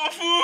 of food.